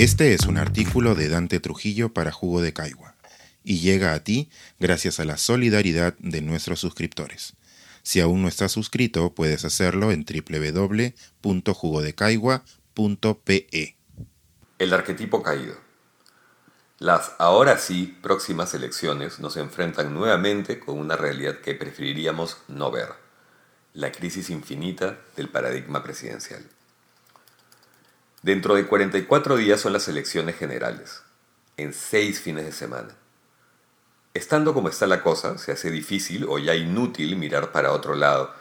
Este es un artículo de Dante Trujillo para Jugo de Caigua y llega a ti gracias a la solidaridad de nuestros suscriptores. Si aún no estás suscrito, puedes hacerlo en www.jugodecaigua.pe. El arquetipo caído. Las ahora sí próximas elecciones nos enfrentan nuevamente con una realidad que preferiríamos no ver, la crisis infinita del paradigma presidencial. Dentro de 44 días son las elecciones generales, en seis fines de semana. Estando como está la cosa, se hace difícil o ya inútil mirar para otro lado,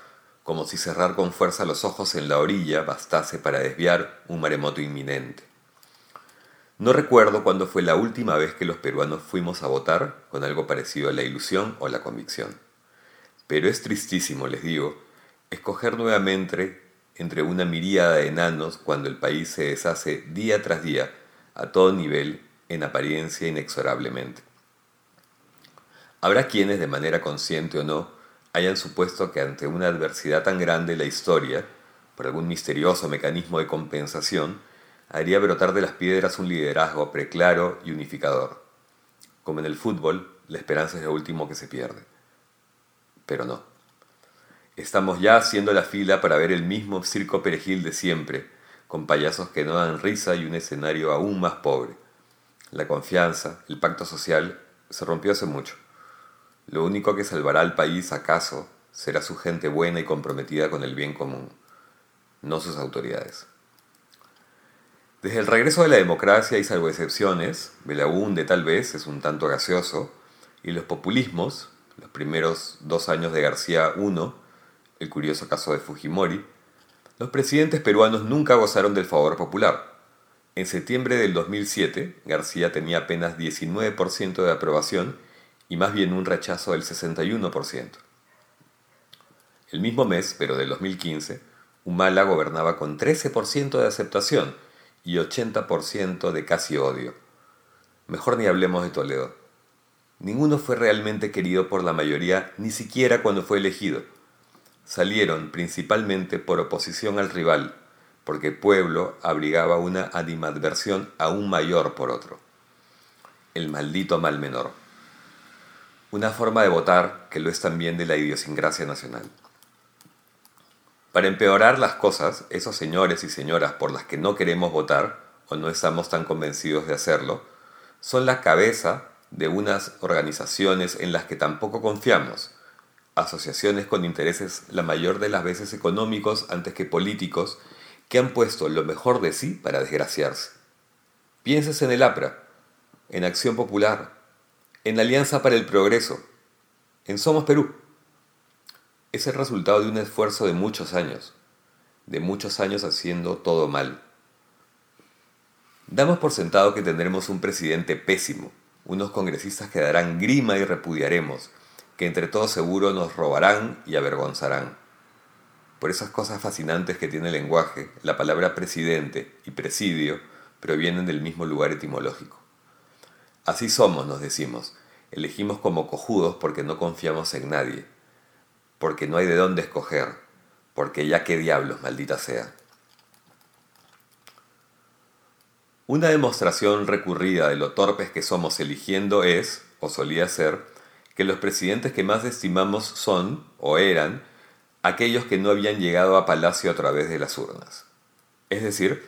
como si cerrar con fuerza los ojos en la orilla bastase para desviar un maremoto inminente. No recuerdo cuándo fue la última vez que los peruanos fuimos a votar con algo parecido a la ilusión o la convicción. Pero es tristísimo, les digo, escoger nuevamente entre una miríada de enanos cuando el país se deshace día tras día, a todo nivel, en apariencia inexorablemente. Habrá quienes, de manera consciente o no, hayan supuesto que ante una adversidad tan grande la historia, por algún misterioso mecanismo de compensación, haría brotar de las piedras un liderazgo preclaro y unificador. Como en el fútbol, la esperanza es lo último que se pierde. Pero no. Estamos ya haciendo la fila para ver el mismo circo perejil de siempre, con payasos que no dan risa y un escenario aún más pobre. La confianza, el pacto social, se rompió hace mucho. Lo único que salvará al país, acaso, será su gente buena y comprometida con el bien común, no sus autoridades. Desde el regreso de la democracia y salvo excepciones, Belaúnde tal vez es un tanto gaseoso, y los populismos, los primeros dos años de García I, el curioso caso de Fujimori, los presidentes peruanos nunca gozaron del favor popular. En septiembre del 2007, García tenía apenas 19% de aprobación y más bien un rechazo del 61%. El mismo mes, pero del 2015, Humala gobernaba con 13% de aceptación y 80% de casi odio. Mejor ni hablemos de Toledo. Ninguno fue realmente querido por la mayoría, ni siquiera cuando fue elegido salieron principalmente por oposición al rival, porque Pueblo abrigaba una animadversión aún mayor por otro. El maldito mal menor. Una forma de votar que lo es también de la idiosincrasia nacional. Para empeorar las cosas, esos señores y señoras por las que no queremos votar, o no estamos tan convencidos de hacerlo, son la cabeza de unas organizaciones en las que tampoco confiamos, asociaciones con intereses la mayor de las veces económicos antes que políticos, que han puesto lo mejor de sí para desgraciarse. Pienses en el APRA, en Acción Popular, en Alianza para el Progreso, en Somos Perú. Es el resultado de un esfuerzo de muchos años, de muchos años haciendo todo mal. Damos por sentado que tendremos un presidente pésimo, unos congresistas que darán grima y repudiaremos, que entre todos seguro nos robarán y avergonzarán. Por esas cosas fascinantes que tiene el lenguaje, la palabra presidente y presidio provienen del mismo lugar etimológico. Así somos, nos decimos, elegimos como cojudos porque no confiamos en nadie, porque no hay de dónde escoger, porque ya qué diablos, maldita sea. Una demostración recurrida de lo torpes que somos eligiendo es, o solía ser, que los presidentes que más estimamos son, o eran, aquellos que no habían llegado a Palacio a través de las urnas. Es decir,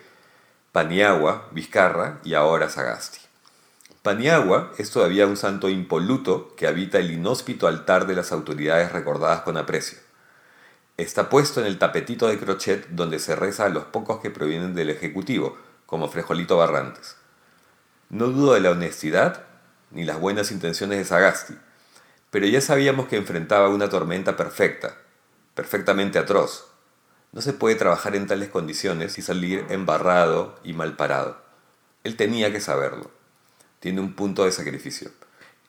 Paniagua, Vizcarra y ahora Sagasti. Paniagua es todavía un santo impoluto que habita el inhóspito altar de las autoridades recordadas con aprecio. Está puesto en el tapetito de crochet donde se reza a los pocos que provienen del Ejecutivo, como Frejolito Barrantes. No dudo de la honestidad ni las buenas intenciones de Sagasti, pero ya sabíamos que enfrentaba una tormenta perfecta, perfectamente atroz. No se puede trabajar en tales condiciones y salir embarrado y mal parado. Él tenía que saberlo. Tiene un punto de sacrificio.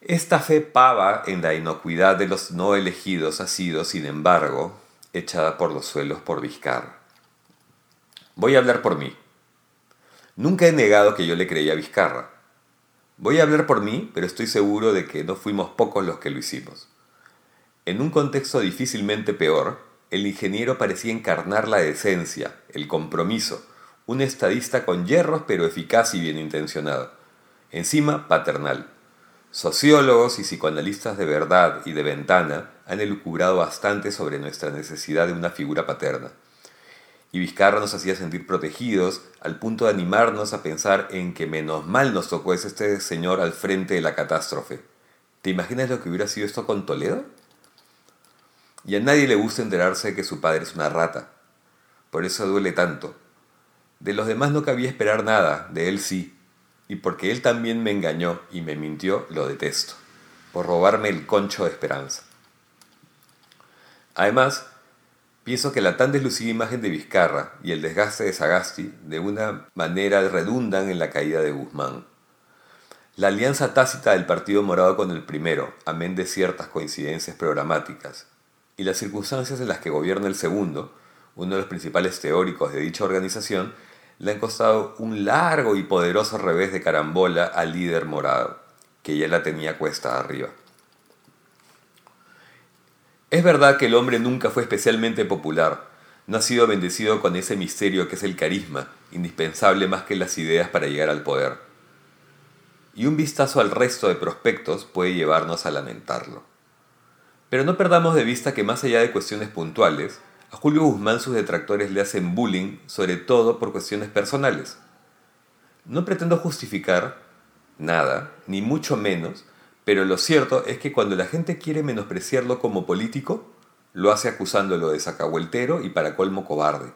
Esta fe pava en la inocuidad de los no elegidos ha sido, sin embargo, echada por los suelos por Vizcarra. Voy a hablar por mí. Nunca he negado que yo le creía a Vizcarra. Voy a hablar por mí, pero estoy seguro de que no fuimos pocos los que lo hicimos. En un contexto difícilmente peor, el ingeniero parecía encarnar la decencia, el compromiso, un estadista con hierros pero eficaz y bien intencionado. Encima, paternal. Sociólogos y psicoanalistas de verdad y de ventana han elucubrado bastante sobre nuestra necesidad de una figura paterna. Y Vizcarra nos hacía sentir protegidos al punto de animarnos a pensar en que menos mal nos tocó este señor al frente de la catástrofe. ¿Te imaginas lo que hubiera sido esto con Toledo? Y a nadie le gusta enterarse de que su padre es una rata. Por eso duele tanto. De los demás no cabía esperar nada, de él sí. Y porque él también me engañó y me mintió, lo detesto. Por robarme el concho de esperanza. Además, pienso que la tan deslucida imagen de Vizcarra y el desgaste de Sagasti de una manera redundan en la caída de Guzmán. La alianza tácita del Partido Morado con el primero, amén de ciertas coincidencias programáticas, y las circunstancias en las que gobierna el segundo, uno de los principales teóricos de dicha organización, le han costado un largo y poderoso revés de carambola al líder morado, que ya la tenía cuesta arriba. Es verdad que el hombre nunca fue especialmente popular, no ha sido bendecido con ese misterio que es el carisma, indispensable más que las ideas para llegar al poder. Y un vistazo al resto de prospectos puede llevarnos a lamentarlo. Pero no perdamos de vista que más allá de cuestiones puntuales, a Julio Guzmán sus detractores le hacen bullying, sobre todo por cuestiones personales. No pretendo justificar nada, ni mucho menos, pero lo cierto es que cuando la gente quiere menospreciarlo como político, lo hace acusándolo de sacahueltero y para colmo cobarde.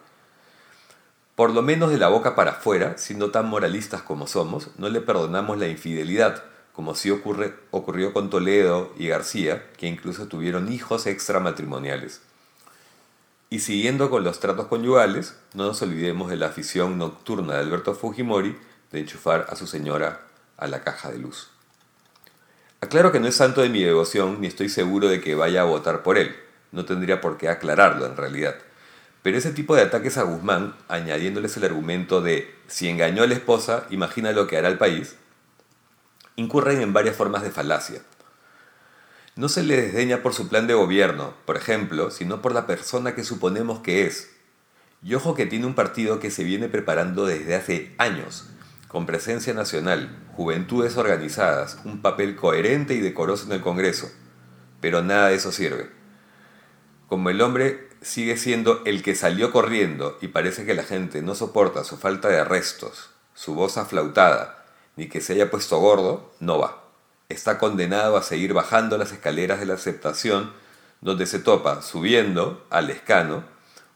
Por lo menos de la boca para afuera, siendo tan moralistas como somos, no le perdonamos la infidelidad, como sí ocurre, ocurrió con Toledo y García, que incluso tuvieron hijos extramatrimoniales. Y siguiendo con los tratos conyugales, no nos olvidemos de la afición nocturna de Alberto Fujimori de enchufar a su señora a la caja de luz. Aclaro que no es santo de mi devoción ni estoy seguro de que vaya a votar por él, no tendría por qué aclararlo en realidad. Pero ese tipo de ataques a Guzmán, añadiéndoles el argumento de si engañó a la esposa, imagina lo que hará el país, incurren en varias formas de falacia. No se le desdeña por su plan de gobierno, por ejemplo, sino por la persona que suponemos que es. Y ojo que tiene un partido que se viene preparando desde hace años, con presencia nacional, juventudes organizadas, un papel coherente y decoroso en el Congreso. Pero nada de eso sirve. Como el hombre sigue siendo el que salió corriendo y parece que la gente no soporta su falta de arrestos, su voz aflautada, ni que se haya puesto gordo, no va. Está condenado a seguir bajando las escaleras de la aceptación, donde se topa subiendo al escano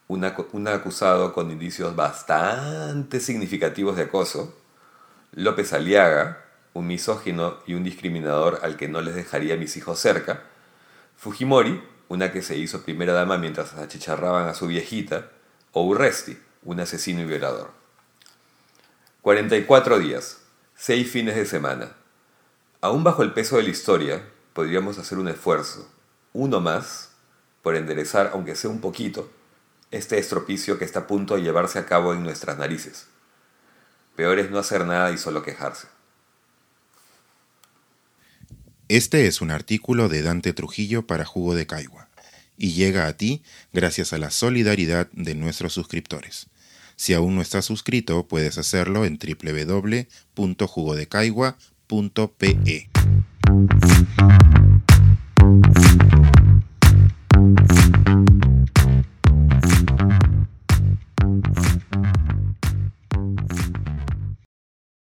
un acusado con indicios bastante significativos de acoso, López Aliaga, un misógino y un discriminador al que no les dejaría mis hijos cerca, Fujimori, una que se hizo primera dama mientras achicharraban a su viejita, o Urresti, un asesino y violador. 44 días, Seis fines de semana. Aún bajo el peso de la historia, podríamos hacer un esfuerzo, uno más, por enderezar, aunque sea un poquito, este estropicio que está a punto de llevarse a cabo en nuestras narices. Peor es no hacer nada y solo quejarse. Este es un artículo de Dante Trujillo para Jugo de Caigua y llega a ti gracias a la solidaridad de nuestros suscriptores. Si aún no estás suscrito, puedes hacerlo en www.jugodecaigua.pe.